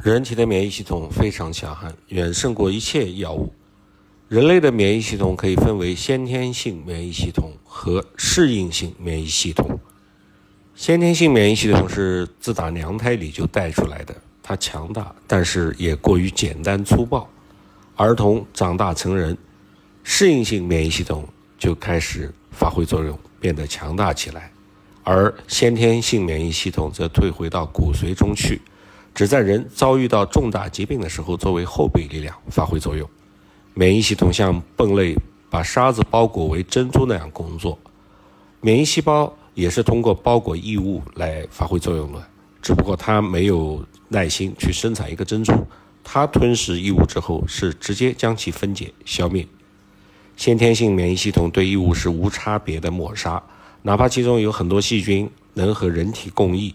人体的免疫系统非常强悍，远胜过一切药物。人类的免疫系统可以分为先天性免疫系统和适应性免疫系统。先天性免疫系统是自打娘胎里就带出来的，它强大，但是也过于简单粗暴。儿童长大成人，适应性免疫系统就开始发挥作用，变得强大起来，而先天性免疫系统则退回到骨髓中去。只在人遭遇到重大疾病的时候，作为后备力量发挥作用。免疫系统像泵类把沙子包裹为珍珠那样工作，免疫细胞也是通过包裹异物来发挥作用的。只不过它没有耐心去生产一个珍珠，它吞食异物之后是直接将其分解消灭。先天性免疫系统对异物是无差别的抹杀，哪怕其中有很多细菌能和人体共益。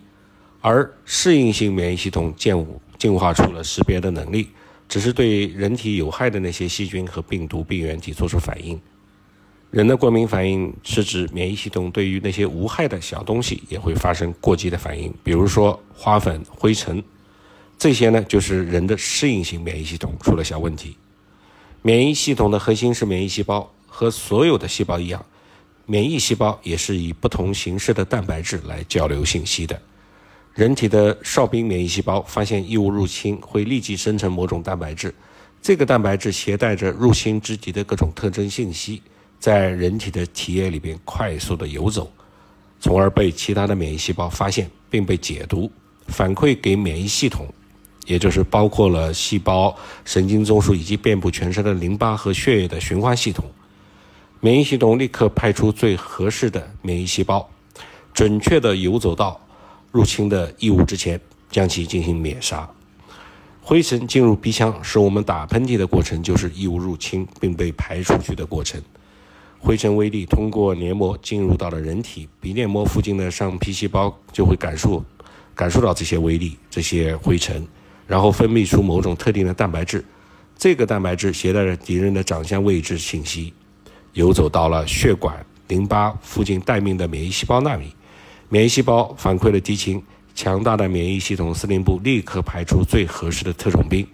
而适应性免疫系统进进化出了识别的能力，只是对人体有害的那些细菌和病毒病原体做出反应。人的过敏反应是指免疫系统对于那些无害的小东西也会发生过激的反应，比如说花粉、灰尘，这些呢就是人的适应性免疫系统出了小问题。免疫系统的核心是免疫细胞，和所有的细胞一样，免疫细胞也是以不同形式的蛋白质来交流信息的。人体的哨兵免疫细胞发现异物入侵，会立即生成某种蛋白质。这个蛋白质携带着入侵之敌的各种特征信息，在人体的体液里边快速的游走，从而被其他的免疫细胞发现，并被解读，反馈给免疫系统，也就是包括了细胞、神经中枢以及遍布全身的淋巴和血液的循环系统。免疫系统立刻派出最合适的免疫细胞，准确地游走到。入侵的异物之前，将其进行灭杀。灰尘进入鼻腔，使我们打喷嚏的过程，就是异物入侵并被排出去的过程。灰尘微粒通过黏膜进入到了人体，鼻黏膜附近的上皮细胞就会感受感受到这些微粒、这些灰尘，然后分泌出某种特定的蛋白质。这个蛋白质携带着敌人的长相位置信息，游走到了血管、淋巴附近待命的免疫细胞那里。免疫细胞反馈了敌情，强大的免疫系统司令部立刻排出最合适的特种兵，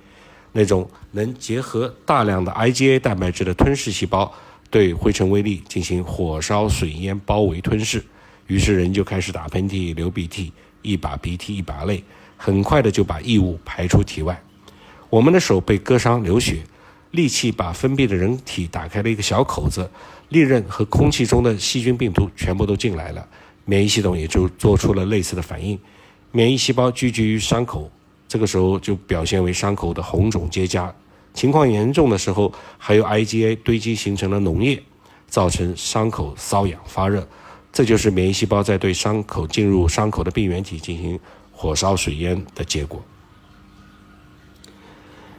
那种能结合大量的 IgA 蛋白质的吞噬细胞，对灰尘微粒进行火烧水淹包围吞噬。于是人就开始打喷嚏、流鼻涕，一把鼻涕一把泪，很快的就把异物排出体外。我们的手被割伤流血，利器把封闭的人体打开了一个小口子，利刃和空气中的细菌病毒全部都进来了。免疫系统也就做出了类似的反应，免疫细胞聚集于伤口，这个时候就表现为伤口的红肿结痂，情况严重的时候，还有 IgA 堆积形成了脓液，造成伤口瘙痒发热，这就是免疫细胞在对伤口进入伤口的病原体进行火烧水淹的结果。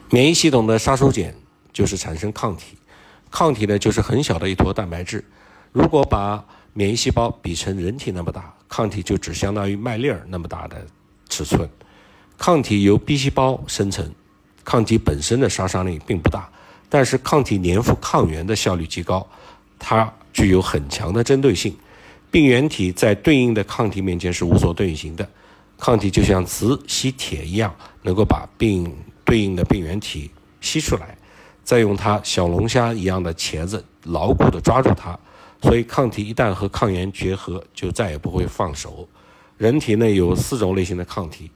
免疫系统的杀手锏就是产生抗体，抗体呢就是很小的一坨蛋白质，如果把免疫细胞比成人体那么大，抗体就只相当于麦粒儿那么大的尺寸。抗体由 B 细胞生成，抗体本身的杀伤力并不大，但是抗体粘附抗原的效率极高，它具有很强的针对性。病原体在对应的抗体面前是无所遁形的，抗体就像磁吸铁一样，能够把病对应的病原体吸出来，再用它小龙虾一样的钳子牢固地抓住它。所以，抗体一旦和抗原结合，就再也不会放手。人体内有四种类型的抗体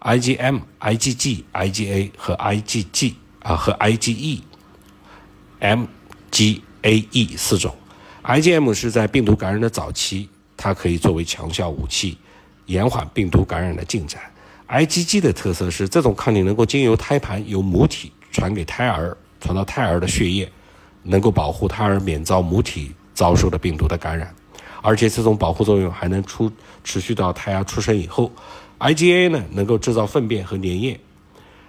：IgM、IgG、IgA 和 IgG 啊和 IgE、MgAE 四种。IgM 是在病毒感染的早期，它可以作为强效武器，延缓病毒感染的进展。IgG 的特色是，这种抗体能够经由胎盘由母体传给胎儿，传到胎儿的血液，能够保护胎儿免遭母体。遭受的病毒的感染，而且这种保护作用还能出持续到胎儿出生以后。IgA 呢，能够制造粪便和粘液。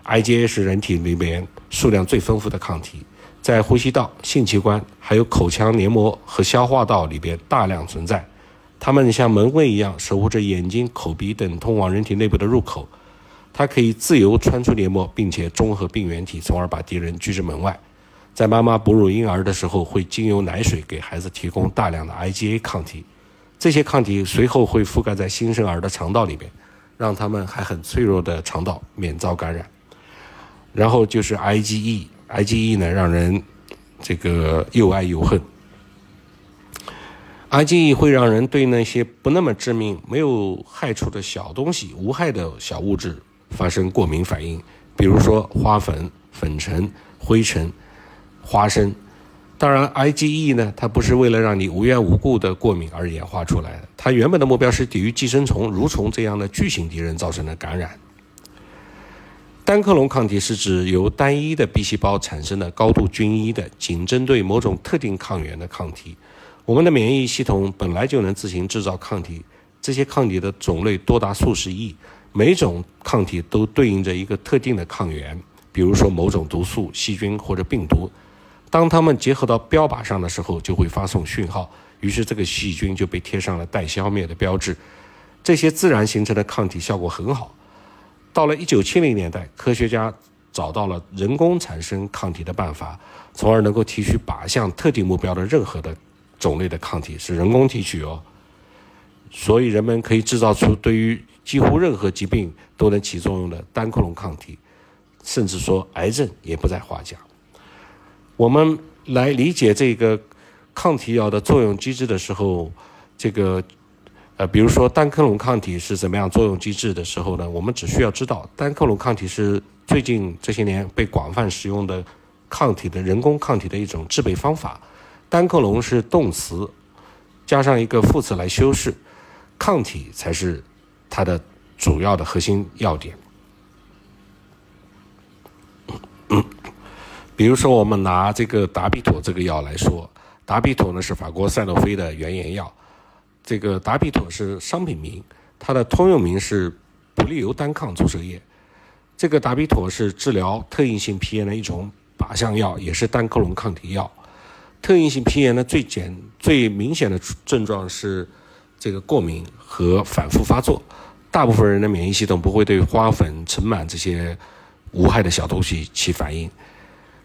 IgA 是人体里面数量最丰富的抗体，在呼吸道、性器官、还有口腔黏膜和消化道里边大量存在。它们像门卫一样守护着眼睛、口鼻等通往人体内部的入口。它可以自由穿出黏膜，并且中和病原体，从而把敌人拒之门外。在妈妈哺乳婴儿的时候，会经由奶水给孩子提供大量的 IgA 抗体，这些抗体随后会覆盖在新生儿的肠道里边，让他们还很脆弱的肠道免遭感染。然后就是 IgE，IgE 呢让人这个又爱又恨。IgE 会让人对那些不那么致命、没有害处的小东西、无害的小物质发生过敏反应，比如说花粉、粉尘、灰尘、花生。当然，IgE 呢，它不是为了让你无缘无故的过敏而演化出来的，它原本的目标是抵御寄生虫、蠕虫这样的巨型敌人造成的感染。单克隆抗体是指由单一的 B 细胞产生的高度均一的、仅针对某种特定抗原的抗体。我们的免疫系统本来就能自行制造抗体，这些抗体的种类多达数十亿，每种抗体都对应着一个特定的抗原，比如说某种毒素、细菌或者病毒。当它们结合到标靶上的时候，就会发送讯号，于是这个细菌就被贴上了待消灭的标志。这些自然形成的抗体效果很好。到了1970年代，科学家找到了人工产生抗体的办法，从而能够提取靶向特定目标的任何的。种类的抗体是人工提取哦，所以人们可以制造出对于几乎任何疾病都能起作用的单克隆抗体，甚至说癌症也不在话下。我们来理解这个抗体药的作用机制的时候，这个呃，比如说单克隆抗体是怎么样作用机制的时候呢？我们只需要知道单克隆抗体是最近这些年被广泛使用的抗体的人工抗体的一种制备方法。单克隆是动词，加上一个副词来修饰，抗体才是它的主要的核心要点。比如说，我们拿这个达比妥这个药来说，达比妥呢是法国赛诺菲的原研药，这个达比妥是商品名，它的通用名是普利尤单抗注射液。这个达比妥是治疗特应性皮炎的一种靶向药，也是单克隆抗体药。特应性皮炎呢最简、最明显的症状是这个过敏和反复发作。大部分人的免疫系统不会对花粉、尘螨这些无害的小东西起反应，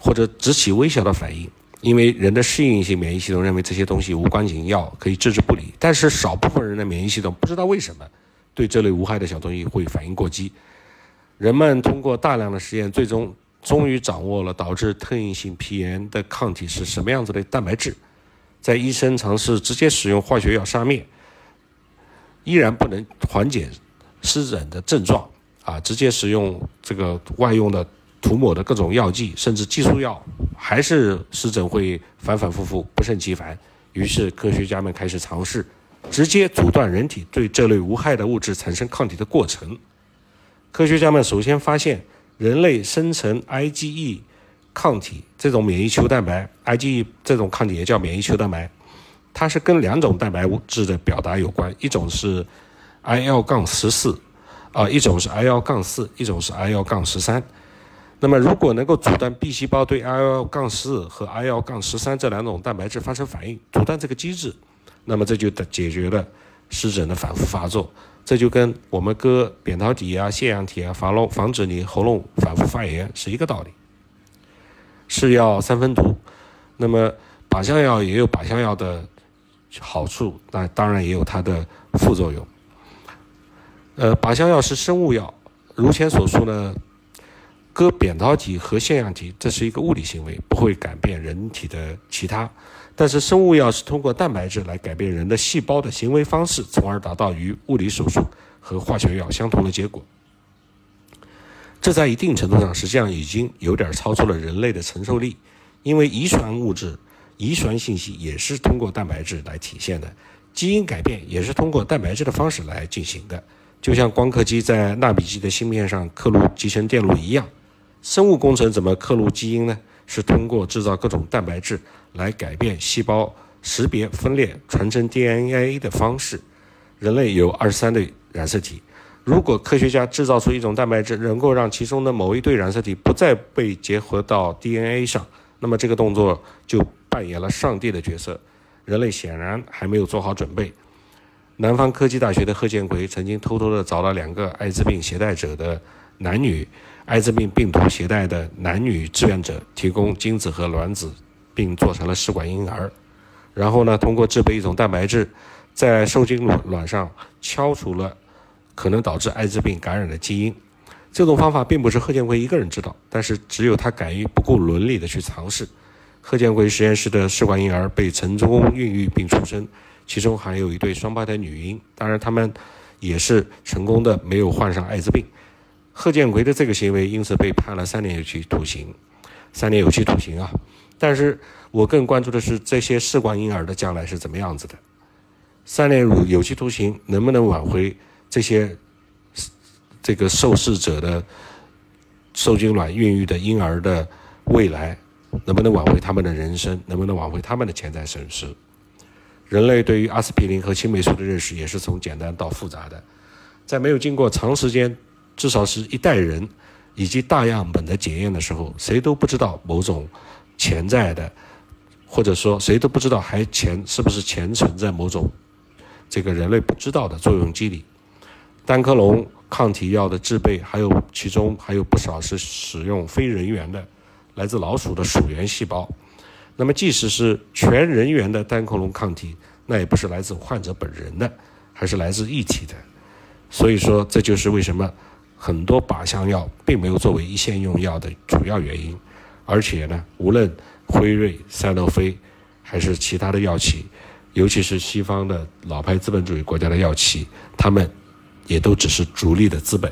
或者只起微小的反应，因为人的适应性免疫系统认为这些东西无关紧要，可以置之不理。但是少部分人的免疫系统不知道为什么对这类无害的小东西会反应过激。人们通过大量的实验，最终。终于掌握了导致特应性皮炎的抗体是什么样子的蛋白质，在医生尝试直接使用化学药杀灭，依然不能缓解湿疹的症状啊！直接使用这个外用的涂抹的各种药剂，甚至激素药，还是湿疹会反反复复不胜其烦。于是科学家们开始尝试直接阻断人体对这类无害的物质产生抗体的过程。科学家们首先发现。人类生成 IgE 抗体这种免疫球蛋白，IgE 这种抗体也叫免疫球蛋白，它是跟两种蛋白物质的表达有关，一种是 IL- 杠十四，啊，一种是 IL- 杠四，一种是 IL- 杠十三。那么，如果能够阻断 B 细胞对 IL- 杠四和 IL- 杠十三这两种蛋白质发生反应，阻断这个机制，那么这就解决了湿疹的反复发作。这就跟我们割扁桃体啊、腺样体啊，防漏防止你喉咙反复发炎是一个道理。是药三分毒，那么靶向药也有靶向药的好处，那当然也有它的副作用。呃，靶向药是生物药，如前所述呢，割扁桃体和腺样体这是一个物理行为，不会改变人体的其他。但是生物药是通过蛋白质来改变人的细胞的行为方式，从而达到与物理手术和化学药相同的结果。这在一定程度上实际上已经有点超出了人类的承受力，因为遗传物质、遗传信息也是通过蛋白质来体现的，基因改变也是通过蛋白质的方式来进行的。就像光刻机在纳米级的芯片上刻录集成电路一样，生物工程怎么刻录基因呢？是通过制造各种蛋白质来改变细胞识别、分裂、传承 DNA 的方式。人类有二十三对染色体，如果科学家制造出一种蛋白质，能够让其中的某一对染色体不再被结合到 DNA 上，那么这个动作就扮演了上帝的角色。人类显然还没有做好准备。南方科技大学的贺建奎曾经偷偷地找到两个艾滋病携带者的男女。艾滋病病毒携带的男女志愿者提供精子和卵子，并做成了试管婴儿。然后呢，通过制备一种蛋白质，在受精卵上敲除了可能导致艾滋病感染的基因。这种方法并不是贺建奎一个人知道，但是只有他敢于不顾伦理的去尝试。贺建奎实验室的试管婴儿被成功孕育并出生，其中还有一对双胞胎女婴，当然他们也是成功的没有患上艾滋病。贺建奎的这个行为因此被判了三年有期徒刑，三年有期徒刑啊！但是我更关注的是这些试管婴儿的将来是怎么样子的。三年有期徒刑能不能挽回这些？这个受试者的受精卵孕育的婴儿的未来，能不能挽回他们的人生？能不能挽回他们的潜在损失？人类对于阿司匹林和青霉素的认识也是从简单到复杂的，在没有经过长时间，至少是一代人以及大样本的检验的时候，谁都不知道某种潜在的，或者说谁都不知道还潜是不是潜存在某种这个人类不知道的作用机理。单克隆抗体药的制备，还有其中还有不少是使用非人源的，来自老鼠的鼠源细胞。那么，即使是全人源的单克隆抗体，那也不是来自患者本人的，还是来自异体的。所以说，这就是为什么很多靶向药并没有作为一线用药的主要原因。而且呢，无论辉瑞、赛诺菲，还是其他的药企，尤其是西方的老牌资本主义国家的药企，他们。也都只是逐利的资本。